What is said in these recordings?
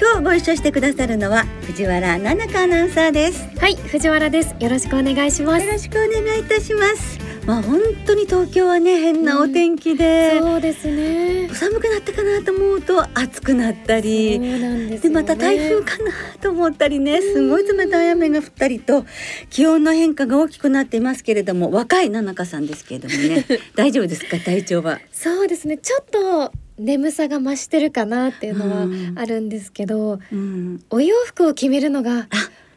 今日ご一緒してくださるのは藤原奈々香アナウンサーですはい、藤原です。よろしくお願いします。よろしくお願いいたしますまあ本当に東京はね変なお天気で、そうですね。寒くなったかなと思うと暑くなったそうりなんでね。でまた台風かなと思ったりねすごい冷たい雨が降ったりと気温の変化が大きくなっていますけれども若い奈々香さんですけれどもね 大丈夫ですか？体調はそうですね。ちょっと眠さが増してるかなっていうのはうん。あるんですけど、うん。お洋服を決めるのがあ。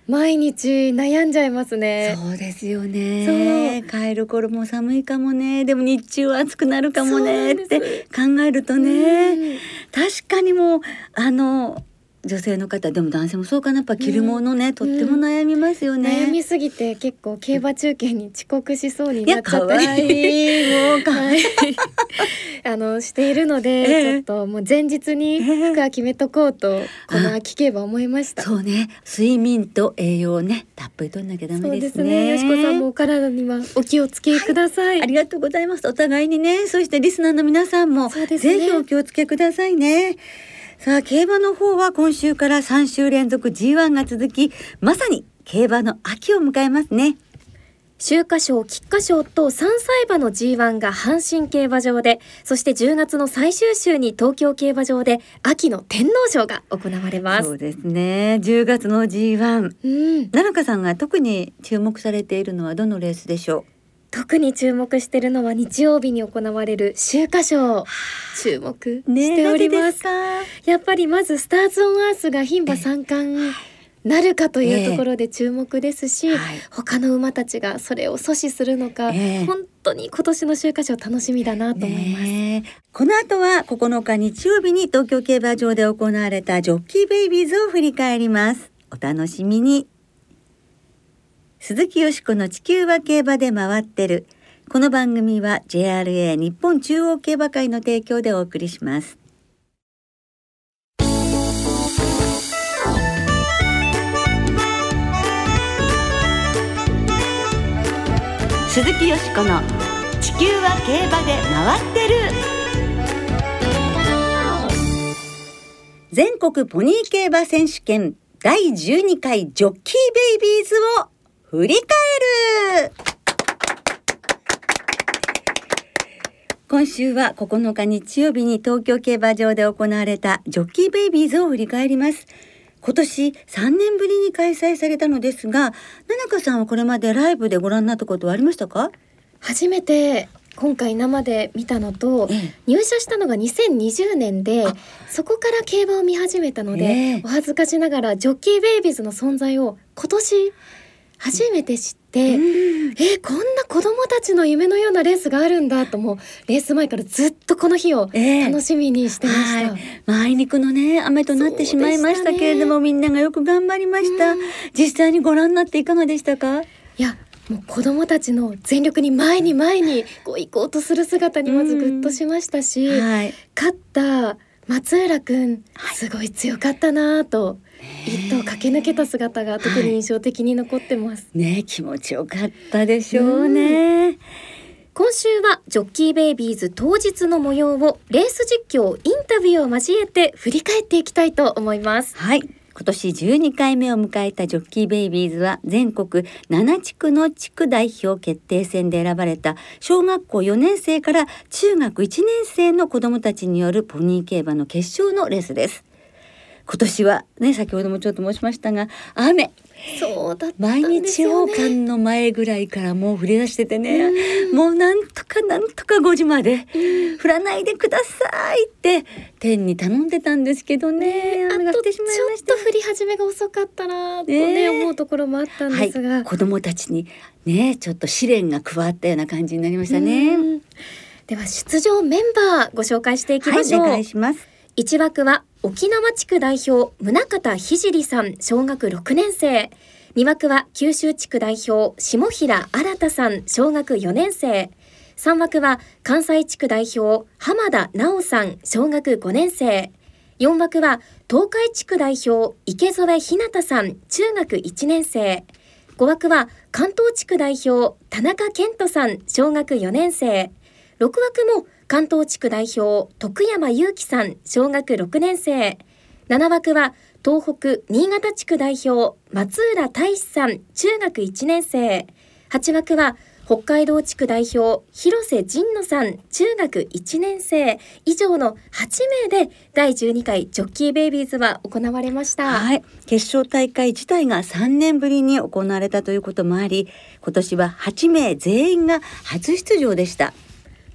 毎日悩んじゃいますね。そうですよね。帰る頃も寒いかもね。でも日中は暑くなるかもね。って考えるとね。確かにもうあの女性の方でも男性もそうかなやっぱ着るものね、とっても悩みますよね。悩みすぎて結構競馬中継に遅刻しそうになっちゃったりもうかはい、あのしているので、ええちょっともう前日に服は決めとこうと、この秋競馬思いました。そうね睡眠と栄養をねたっぷりとんなきゃダメですね。すね。よしこさんもお体にはお気をつけください。ありがとうございます。お互いにね、そしてリスナーの皆さんも、ねぜひお気をつけくださいね。さあ、競馬の方は今週から3週連続 G1 が続き、まさに競馬の秋を迎えますね。秋華賞、菊花賞と3歳馬の G1 が阪神競馬場で、そして10月の最終週に東京競馬場で秋の天皇賞が行われます。そうですね。10月の G1。うん、奈々香さんが特に注目されているのはどのレースでしょ特に注目しているのは日曜日に行われる秋華賞。注目うしております。すか？やっぱりまずスターズオンアースが牝馬三冠なるかというところで注目ですし、はい。他の馬たちがそれを阻止するのか、ええ。本当に今年の秋華賞楽しみだなと思います。ねえ。この後は9日日曜日に東京競馬場で行われたジョッキーベイビーズを振り返ります。お楽しみに鈴木よしこの地球は競馬で回ってる。この番組は JRA 日本中央競馬会の提供でお送りします。鈴木よしこの地球は競馬で回ってる。全国ポニー競馬選手権第12回ジョッキーベイビーズを振り返る。今週は9日日曜日に東京競馬場で行われたジョッキーベイビーズを振り返ります。今年3年ぶりに開催されたのですが、奈々香さんはこれまでライブでご覧になったことはありましたか？初めて今回生で見たのと、ええ。入社したのが2020年でそこから競馬を見始めたので、ええ。お恥ずかしながらジョッキーベイビーズの存在を今年初めて知って、うん。えこんな子供たちの夢のようなレースがあるんだともうレース前からずっとこの日をええ。楽しみにしてました。はい、まあ、あいにくのね雨となってしまいましたけれども、みんながよく頑張りました、うん。実際にご覧になっていかがでしたか？いやもう子供たちの全力に前に前にこう行こうとする姿にまずグッとしましたし、はい。勝った松浦くんはい。すごい強かったなぁと一頭駆け抜けた姿が特に印象的に残ってます。ね気持ちよかったでしょうね、今週はジョッキーベイビーズ当日の模様をレース実況インタビューを交えて振り返っていきたいと思います。はい今年12回目を迎えたジョッキーベイビーズは全国7地区の地区代表決定戦で選ばれた小学校4年生から中学1年生の子どもたちによるポニー競馬の決勝のレースです。今年はね先ほどもちょっと申しましたが雨。そうだった毎日王。冠の前ぐらいからもう降り出しててね。もうなんとかなんとか5時まで降らないでくださいって天に頼んでたんですけどね。あ雨が降とちょってしまいましたっと降り始めが遅かったなぁとねね。思うところもあったんはいですが、子供たちにねちょっと試練が加わったような感じになりましたね。うん。では出場メンバーご紹介していきはいましょう。お願いします。一枠は沖縄地区代表宗像聖さん小学6年生。2枠は九州地区代表下平新さん小学4年生。3枠は関西地区代表浜田直さん小学5年生。4枠は東海地区代表池添ひなたさん中学1年生。5枠は関東地区代表田中健人さん小学4年生。6枠も関東地区代表徳山祐樹さん小学6年生。7枠は東北新潟地区代表松浦大志さん中学1年生。8枠は北海道地区代表広瀬仁野さん中学1年生。以上の8名で第12回ジョッキーベイビーズは行われました。はい。決勝大会自体が3年ぶりに行われたということもあり今年は8名全員が初出場でした。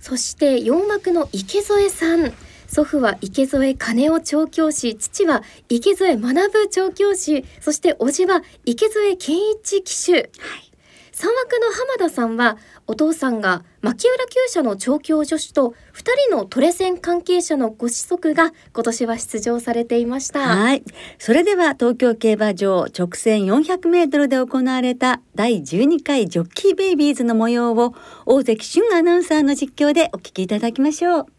そして4枠の池添さん。祖父は池添金夫調教師父は池添学調教師そして叔父は池添健一騎手、はい、3枠の浜田さんはお父さんが牧浦厩舎の調教助手と2人のトレセン関係者のご子息が今年は出場されていました。はい。それでは東京競馬場直線400メートルで行われた第12回ジョッキーベイビーズの模様を大関俊アナウンサーの実況でお聞きいただきましょう。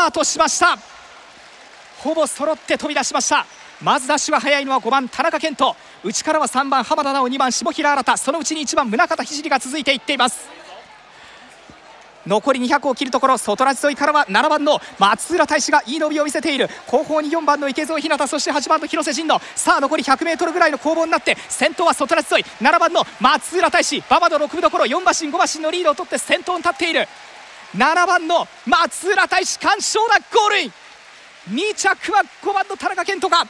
タートしました。ほぼ揃って飛び出しました。まずダッシュが速いのは5番田中健人。内からは3番浜田直2番下平新。そのうちに1番宗像聖が続いていっています。残り200を切るところ外ラジ沿いからは7番の松浦大志がいい伸びを見せている。後方に4番の池添日向そして8番の広瀬陣野。さあ残り 100m ぐらいの攻防になって先頭は外ラジ沿い。7番の松浦大志馬場の6分どころ4馬身5馬身のリードを取って先頭に立っている。7番の松浦大志完勝だゴールイン。2着は5番の田中健人か。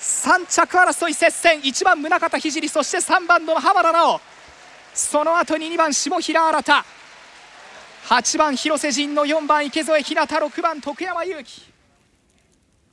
3着争い接戦。1番宗像聖そして3番の浜田直その後に2番下平新。8番広瀬陣の4番池添日向6番徳山祐希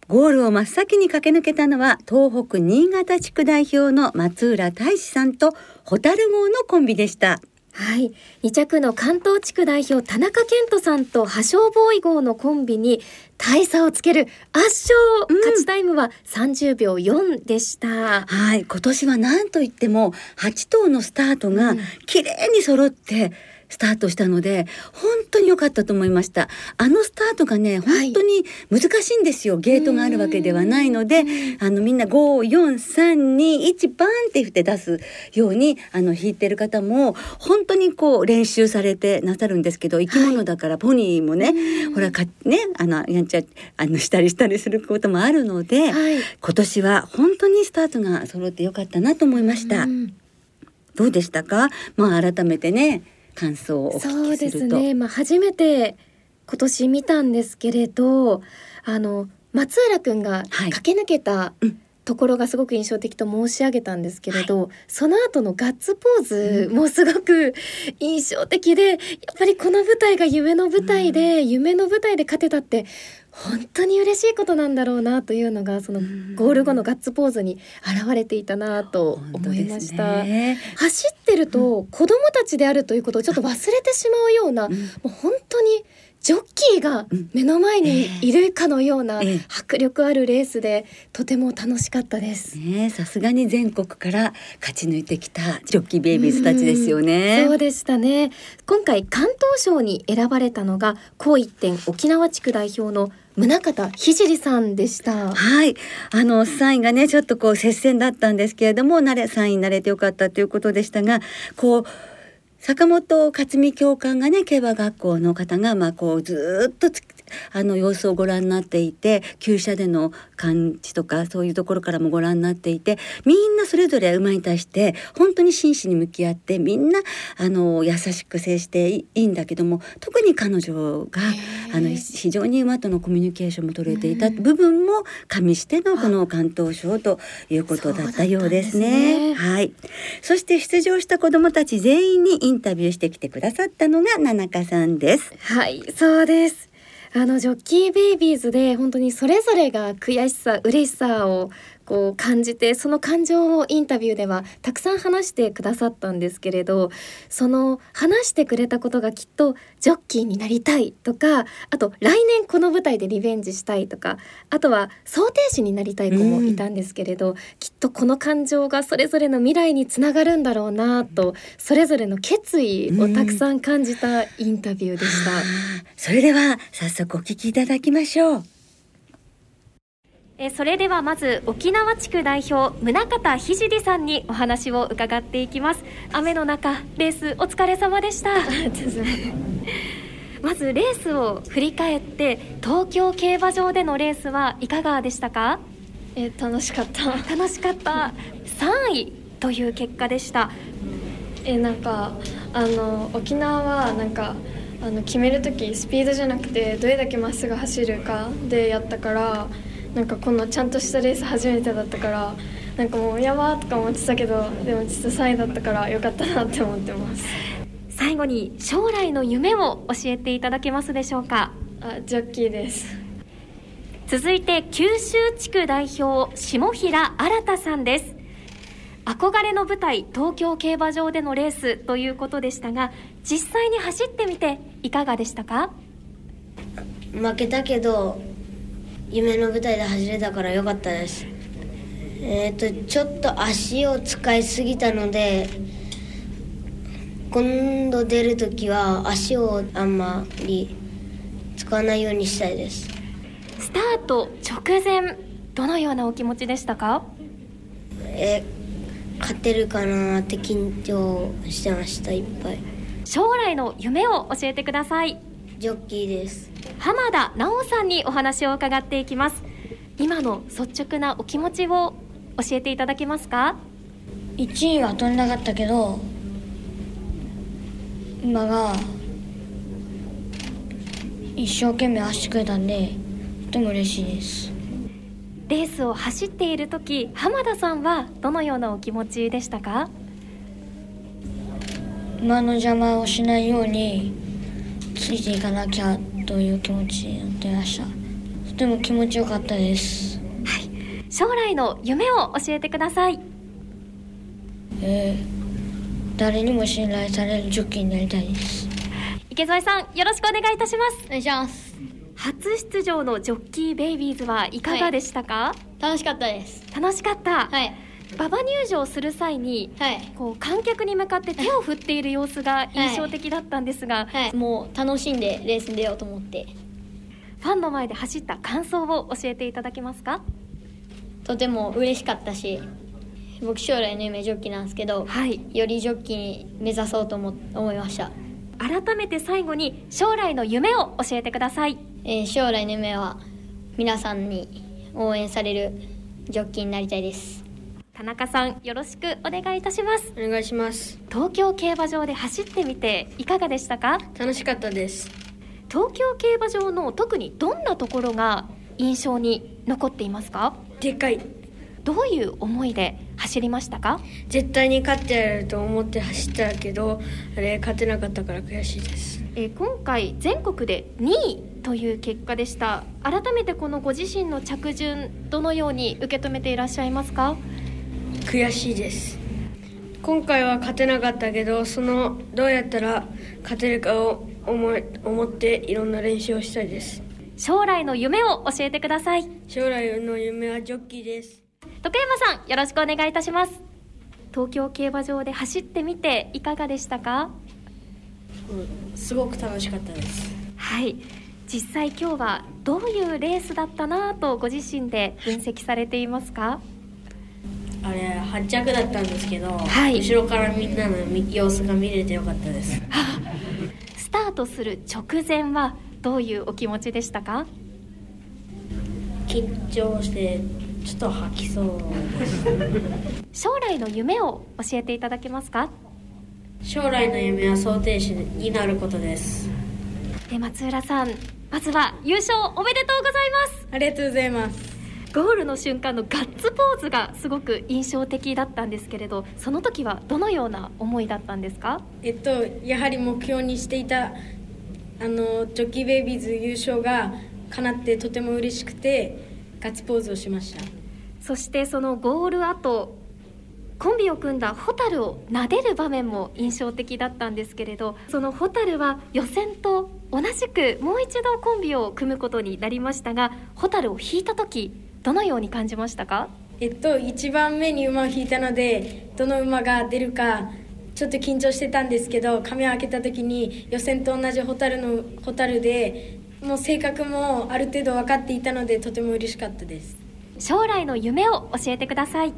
ゴールを真っ先に駆け抜けたのは東北新潟地区代表の松浦大志さんと蛍号のコンビでした。はい、2着の関東地区代表田中健人さんと破傷ボーイ号のコンビに大差をつける圧勝、うん、勝ちタイムは30秒4でした。はい。今年は何といっても8頭のスタートが綺麗に揃って、うんスタートしたので本当に良かったと思いました。あのスタートがね本当に難しいんですよ、はい、ゲートがあるわけではないのであのみんな54321バーンって振って出すようにあの弾いてる方も本当にこう練習されてなさるんですけど生き物だからポニーもね、はい、ほらかねあのやんちゃあのしたりしたりすることもあるので、はい、今年は本当にスタートが揃ってよかったなと思いました。どうでしたか？まあ改めてね感想をお聞きすると。そうですね、まあ、初めて今年見たんですけれどあの松浦君が駆け抜けた、はいうん。ところがすごく印象的と申し上げたんですけれど、はい、その後のガッツポーズもすごく印象的でやっぱりこの舞台が夢の舞台で、うん、夢の舞台で勝てたって本当に嬉しいことなんだろうなというのがそのゴール後のガッツポーズに現れていたなと思いました、ね、走ってると子供たちであるということをちょっと忘れてしまうような、うん、もう本当にジョッキーが目の前にいるかのような迫力あるレースでとても楽しかったです。ね、さすがに全国から勝ち抜いてきたジョッキーベイビーズたちですよね。うそうでしたね。今回関東賞に選ばれたのが高一点沖縄地区代表の宗像聖さんでした。はい、あの3位がねちょっとこう接戦だったんですけれども、なれ3位になれてよかったということでしたが、こう。坂本克美教官がね競馬学校の方がまあこうずっとあの様子をご覧になっていて厩舎での感じとかそういうところからもご覧になっていてみんなそれぞれ馬に対して本当に真摯に向き合ってみんなあの優しく接していいんだけども特に彼女があの非常に馬とのコミュニケーションも取れていた部分も加味してのこの関東賞ということだったようですね。すねはい。そして出場した子どもたち全員にインタビューしてきてくださったのが七中さんです。はいそうですあのジョッキーベイビーズで本当にそれぞれが悔しさ嬉しさをこう感じてその感情をインタビューではたくさん話してくださったんですけれどその話してくれたことがきっとジョッキーになりたいとかあと来年この舞台でリベンジしたいとかあとは想定士になりたい子もいたんですけれど、うん、きっとこの感情がそれぞれの未来につながるんだろうなとそれぞれの決意をたくさん感じたインタビューでした。うん、それでは早速お聞きいただきましょう。えそれではまず沖縄地区代表宗像聖さんにお話を伺っていきます。雨の中レースお疲れ様でした。まずレースを振り返って東京競馬場でのレースはいかがでしたか？え楽しかった。楽しかった。3位という結果でした。えなんかあの沖縄はなんかあの決める時スピードじゃなくてどれだけまっすぐ走るかでやったからなんかこんなちゃんとしたレース初めてだったからなんかもうやばーとか思ってたけどでも実際3位だったからよかったなって思ってます。最後に将来の夢を教えていただけますでしょうか？あジョッキーです。続いて九州地区代表下平新さんです。憧れの舞台東京競馬場でのレースということでしたが実際に走ってみていかがでしたか？負けたけど夢の舞台で走れたから良かったです。えっ、ー、とちょっと足を使いすぎたので今度出る時は足をあんまり使わないようにしたいです。スタート直前どのようなお気持ちでしたか？え勝てるかなって緊張してましたいっぱい。将来の夢を教えてください。ジョッキーです浜田直さんにお話を伺っていきます。今の率直なお気持ちを教えていただけますか？1位は取れなかったけど馬が一生懸命走ってくれたんでとても嬉しいです。レースを走っている時浜田さんはどのようなお気持ちでしたか？馬の邪魔をしないようについていかなきゃという気持ちになってましたとても気持ちよかったです。はい。将来の夢を教えてください。えー、誰にも信頼されるジョッキーになりたいです。池添さんよろしくお願いいたします。お願いします。初出場のジョッキーベイビーズはいかがでしたか、はい、楽しかったです。楽しかった。はい馬場入場する際に、はい、こう観客に向かって手を振っている様子が印象的だったんですが、はい。はい、もう楽しんでレースに出ようと思ってファンの前で走った感想を教えていただけますか？とても嬉しかったし僕将来の夢ジョッキーなんですけど、はい、よりジョッキーに目指そうと思思いました。改めて最後に将来の夢を教えてください、えー、将来の夢は皆さんに応援されるジョッキーになりたいです田中さんよろしくお願いいたします。お願いします。東京競馬場で走ってみていかがでしたか？楽しかったです。東京競馬場の特にどんなところが印象に残っていますか？でかい。どういう思いで走りましたか？絶対に勝ってやると思って走ったけどあれ勝てなかったから悔しいです。え今回全国で2位という結果でした。改めてこのご自身の着順どのように受け止めていらっしゃいますか？悔しいです。今回は勝てなかったけどそのどうやったら勝てるかを思い思っていろんな練習をしたいです。将来の夢を教えてください。将来の夢はジョッキーです。徳山さんよろしくお願いいたします。東京競馬場で走ってみていかがでしたか、うん、すごく楽しかったです。はい。実際今日はどういうレースだったなとご自身で分析されていますか？あれ発着だったんですけど、はい、後ろからみんなの様子が見れてよかったです。スタートする直前はどういうお気持ちでしたか？緊張してちょっと吐きそうです。将来の夢を教えていただけますか？将来の夢は想定士になることです。で松浦さんまずは優勝おめでとうございます。ありがとうございますゴールの瞬間のガッツポーズがすごく印象的だったんですけれどその時はどのような思いだったんですか？えっとやはり目標にしていたあのジョッキーベイビーズ優勝が叶ってとても嬉しくてガッツポーズをしました。そしてそのゴール後コンビを組んだホタルを撫でる場面も印象的だったんですけれどそのホタルは予選と同じくもう一度コンビを組むことになりましたがホタルを引いた時どのように感じましたか？えっと1番目に馬を引いたのでどの馬が出るかちょっと緊張してたんですけど髪を開けた時に予選と同じホタルのホタルでもう性格もある程度分かっていたのでとても嬉しかったです。将来の夢を教えてください。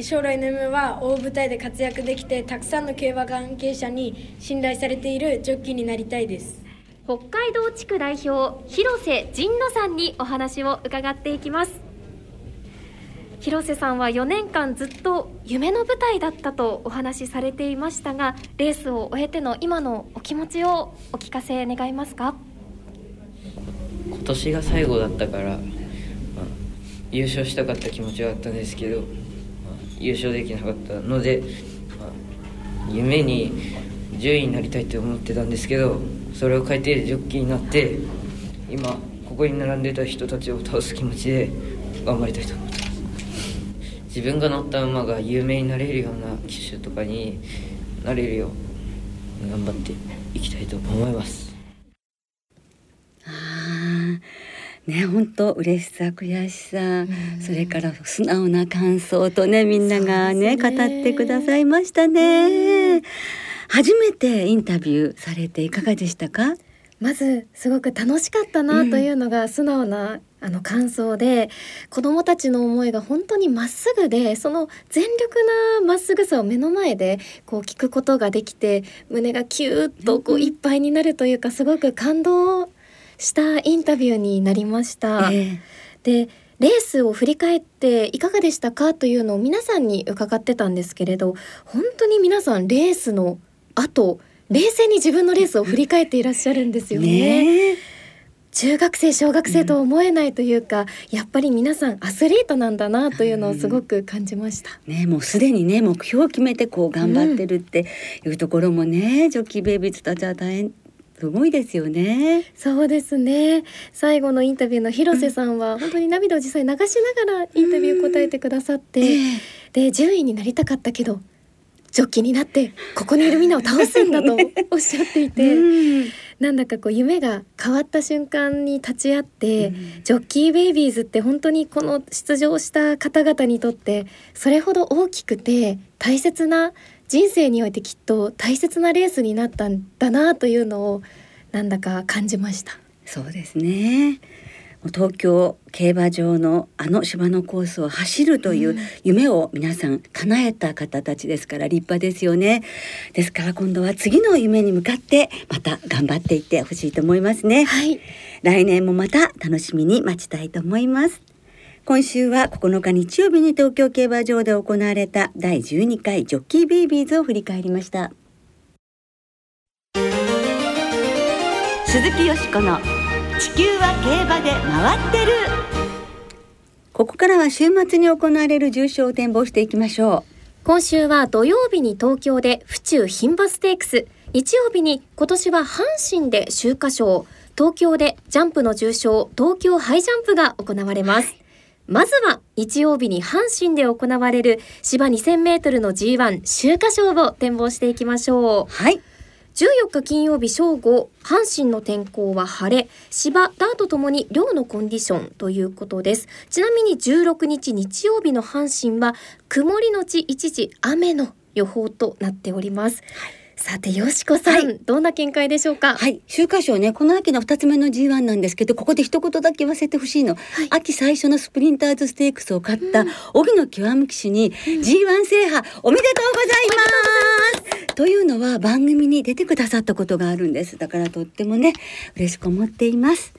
将来の夢は大舞台で活躍できてたくさんの競馬関係者に信頼されているジョッキーになりたいです。北海道地区代表広瀬仁野さんにお話を伺っていきます広瀬さんは4年間ずっと夢の舞台だったとお話しされていましたがレースを終えての今のお気持ちをお聞かせ願いますか？今年が最後だったから、まあ、優勝したかった気持ちはあったんですけど、まあ、優勝できなかったので、まあ、夢に10位になりたいって思ってたんですけどそれを変えてジョッキーになって今ここに並んでた人たちを倒す気持ちで頑張りたいと思ってます。自分が乗った馬が有名になれるような騎手とかになれるよう頑張っていきたいと思います。ね本当嬉しさ悔しさ、それから素直な感想とねみんながね、ね、語ってくださいましたね、初めてインタビューされていかがでしたか？まずすごく楽しかったなというのが素直な、あの感想で子どもたちの思いが本当にまっすぐでその全力なまっすぐさを目の前でこう聞くことができて胸がキューッとこういっぱいになるというかすごく感動したインタビューになりました。えー、でレースを振り返っていかがでしたかというのを皆さんに伺ってたんですけれど本当に皆さんレースの後冷静に自分のレースを振り返っていらっしゃるんですよね。ね中学生小学生と思えないというか、うん、やっぱり皆さんアスリートなんだなというのをすごく感じました。うん、ねもうすでにね目標を決めてこう頑張ってるっていうところもね、うん、ジョッキーベイビーズたちは大変すごいですよね。そうですね。最後のインタビューの広瀬さんは、本当に涙を実際流しながらインタビュー答えてくださって、で順位になりたかったけどジョッキになってここにいるみんなを倒すんだと おっしゃっていて、うん、なんだかこう夢が変わった瞬間に立ち会って、うん、ジョッキーベイビーズって本当にこの出場した方々にとってそれほど大きくて大切な人生においてきっと大切なレースになったんだなというのをなんだか感じました。そうですね。東京競馬場のあの芝のコースを走るという夢を皆さん叶えた方たちですから立派ですよね。ですから今度は次の夢に向かってまた頑張っていってほしいと思いますね、はい、来年もまた楽しみに待ちたいと思います。今週は9日日曜日に東京競馬場で行われた第12回ジョッキーベイビーズを振り返りました。鈴木よしこの地球は競馬で回ってる。ここからは週末に行われる重賞を展望していきましょう。今週は土曜日に東京で府中牝馬ステークス。日曜日に今年は阪神で秋華賞。東京でジャンプの重賞東京ハイジャンプが行われます、はいまずは日曜日に阪神で行われる芝2000メートルの G1 秋華賞を展望していきましょう。はい。14日金曜日正午、阪神の天候は晴れ、芝、ダートともに量のコンディションということです。ちなみに16日日曜日の阪神は、曇りのち一時雨の予報となっております。はいさてよしこさん、はい、どんな見解でしょうか？はい。週刊賞ねこの秋の二つ目の G1 なんですけどここで一言だけ言わせてほしいの、はい、秋最初のスプリンターズステークスを勝った荻野極騎手に G1 制覇おめでとうございます、というのは番組に出てくださったことがあるんです。だからとってもね嬉しく思っています。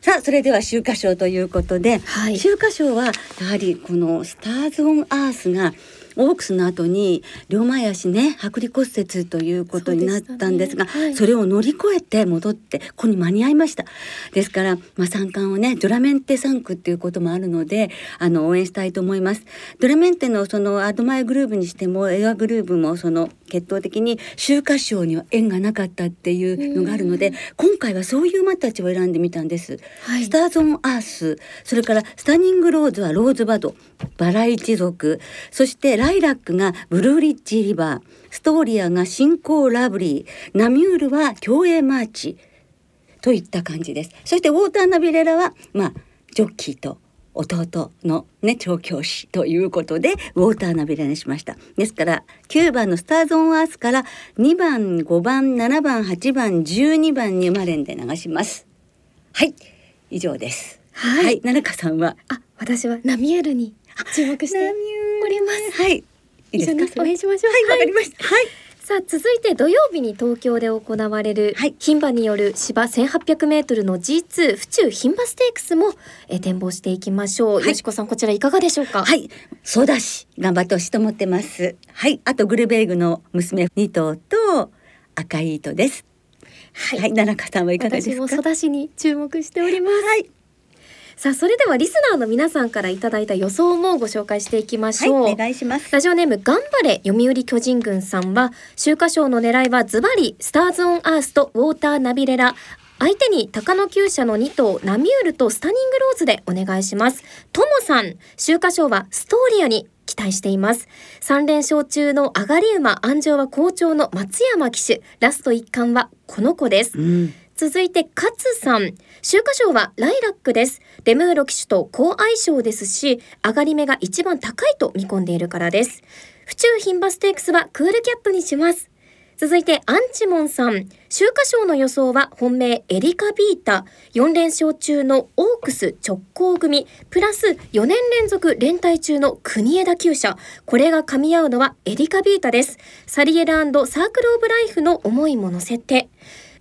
さあそれでは秋華賞ということで、はい。秋華賞はやはりこのスターズ・オン・アースがオークスの後に両前足ね剥離骨折ということになったんですがそね。はい。れを乗り越えて戻ってここに間に合いました。ですから、まあ、三冠をねドラメンテ3区っていうこともあるのであの応援したいと思います。ドゥラメンテのそのアドマイヤグルーヴにしてもエアグルーヴもその血統的に秋華賞には縁がなかったっていうのがあるので今回はそういう馬たちを選んでみたんです、はい。スターズ・オン・アースそれからスタニング・ローズはローズバド薔薇一族そしてライラックがブルーリッジ・リバーストーリアがシンコウラブリイナミュールは競泳マーチといった感じです。そしてウォーターナビレラはまあジョッキーと弟のね調教師ということでウォーターナビレラにしました。ですから9番のスターズ・オン・アースから2番5番7番8番12番に生まれんで流します。はい以上です。はい。奈々香さんは？あ、私はナミュールに注目しております。はいいいですか？応援しましょう。はいわかりましたはいさあ続いて土曜日に東京で行われるはい牝馬による芝1800メートルの G2 府中牝馬ステークスも、えー展望していきましょう。はいよしこさんこちらいかがでしょうか？はい、そうだし、頑張ってほしいと思ってます。はい、あとグルベーグの娘2頭と赤い糸です。ははい、奈々香さんはいかがです私か。も育ちに注目しております。はい、さあそれではリスナーの皆さんからいただいた予想もご紹介していきましょう。はい、お願いします。ラジオネーム頑張れ読売巨人軍さんは秋華賞の狙いはズバリスターズオンアースとウォーターナビレラ。相手に高野厩舎の2頭ナミュールとスタニングローズでお願いします。ともさん秋華賞はストーリアに期待しています。3連勝中の上がり馬安城は好調の松山騎手。ラスト一冠はこの子です。うん、続いて勝さん。秋華賞はライラックです。レムーロ騎手と好相性ですし上がり目が一番高いと見込んでいるからです。府中牝馬ステークスはクールキャットにします。続いてアンチモンさん。秋華賞の予想は本命エリカビータ。4連勝中のオークス直行組。プラス4年連続連帯中の国枝厩舎。これが噛み合うのはエリカビータです。サリエラサークルオブライフの思いも乗せて。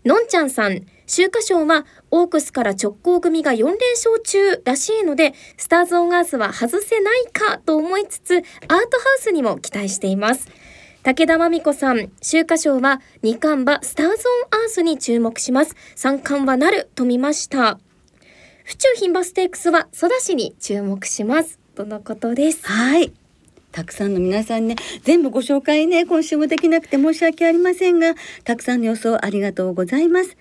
のんちゃんさん、秋華賞はオークスから直行組が4連勝中らしいので、スターズオンアースは外せないかと思いつつ、アートハウスにも期待しています。武田真美子さん、秋華賞は2冠馬スターズオンアースに注目します。3冠はなると見ました。府中牝馬ステークスはソダシに注目します。とのことです。はい。たくさんの皆さんね、全部ご紹介ね、今週もできなくて申し訳ありませんが、たくさんの予想ありがとうございます。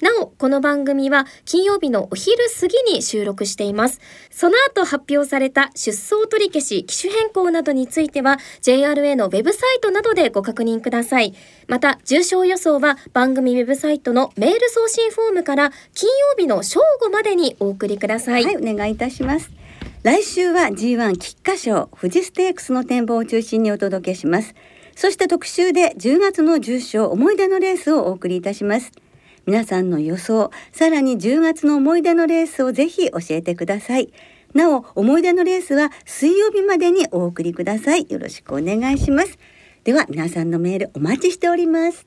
なお、この番組は金曜日のお昼過ぎに収録しています。その後発表された出走取り消し、機種変更などについては JRA のウェブサイトなどでご確認ください。また、重賞予想は番組ウェブサイトのメール送信フォームから金曜日の正午までにお送りください。はい、お願いいたします。来週は G1 菊花賞富士ステークスの展望を中心にお届けします。そして特集で10月の重賞思い出のレースをお送りいたします。皆さんの予想、さらに10月の思い出のレースをぜひ教えてください。なお、思い出のレースは水曜日までにお送りください。よろしくお願いします。では、皆さんのメールお待ちしております。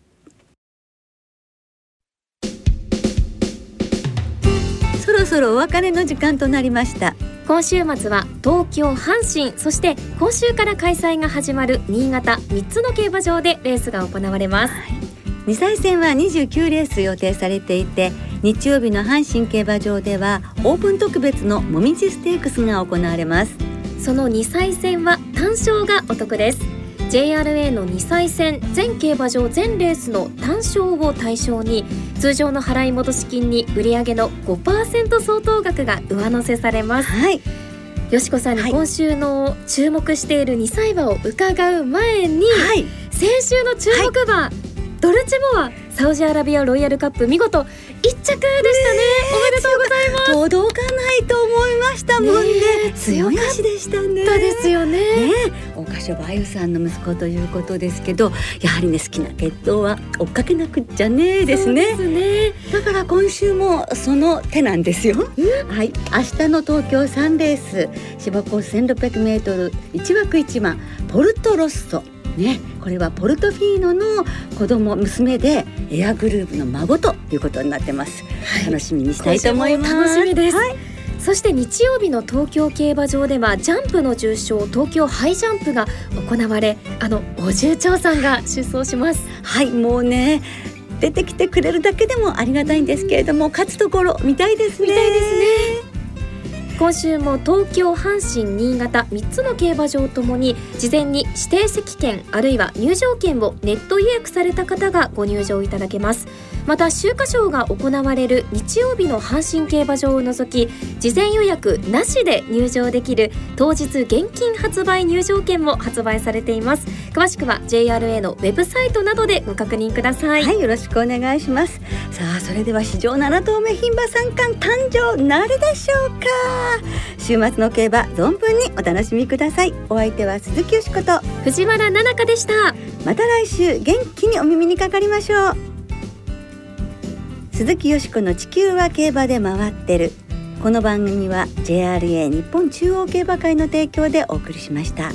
そろそろお別れの時間となりました。今週末は東京、阪神、そして今週から開催が始まる新潟3つの競馬場でレースが行われます。2歳戦は29レース予定されていて日曜日の阪神競馬場ではオープン特別のもみじステークスが行われます。その2歳戦は単勝がお得です。JRA の2歳戦全競馬場全レースの単勝を対象に通常の払い戻し金に売上の5%相当額が上乗せされます。はい。よしこさんにはい。今週の注目している2歳馬を伺う前に、はい先週の注目馬、ドルチェモアサウジアラビアロイヤルカップ見事一着でしたね。おめでとうございます。届かないと思いましたもんね強い足でしたねですよね。ね大岡所あゆさんの息子ということですけどやはりね好きな血統は追っかけなくっちゃねですね。ね。だから今週もその手なんですよ。はい、明日の東京サンレース芝コース 1600m 1枠1番ポルトロッソね、これはポルトフィーノの子供娘でエアグループの孫ということになってます。はい、楽しみにしたいと思います。楽しみです。はいそして日曜日の東京競馬場ではジャンプの重賞東京ハイジャンプが行われあのお重長さんが出走しますはいもうね出てきてくれるだけでもありがたいんですけれども勝つところ見たいですね見たいですね今週も東京阪神新潟3つの競馬場ともに事前に指定席券あるいは入場券をネット予約された方がご入場いただけます。また秋華賞が行われる日曜日の阪神競馬場を除き事前予約なしで入場できる当日現金発売入場券も発売されています。詳しくは JRA のウェブサイトなどでご確認ください。はいよろしくお願いします。さあそれでは史上7頭目牝馬三冠誕生なるでしょうか。週末の競馬存分にお楽しみください。お相手は鈴木よしこと。藤原奈々香でした。また来週元気にお耳にかかりましょう。鈴木よしこの地球は競馬で回ってる。この番組は JRA 日本中央競馬会の提供でお送りしました。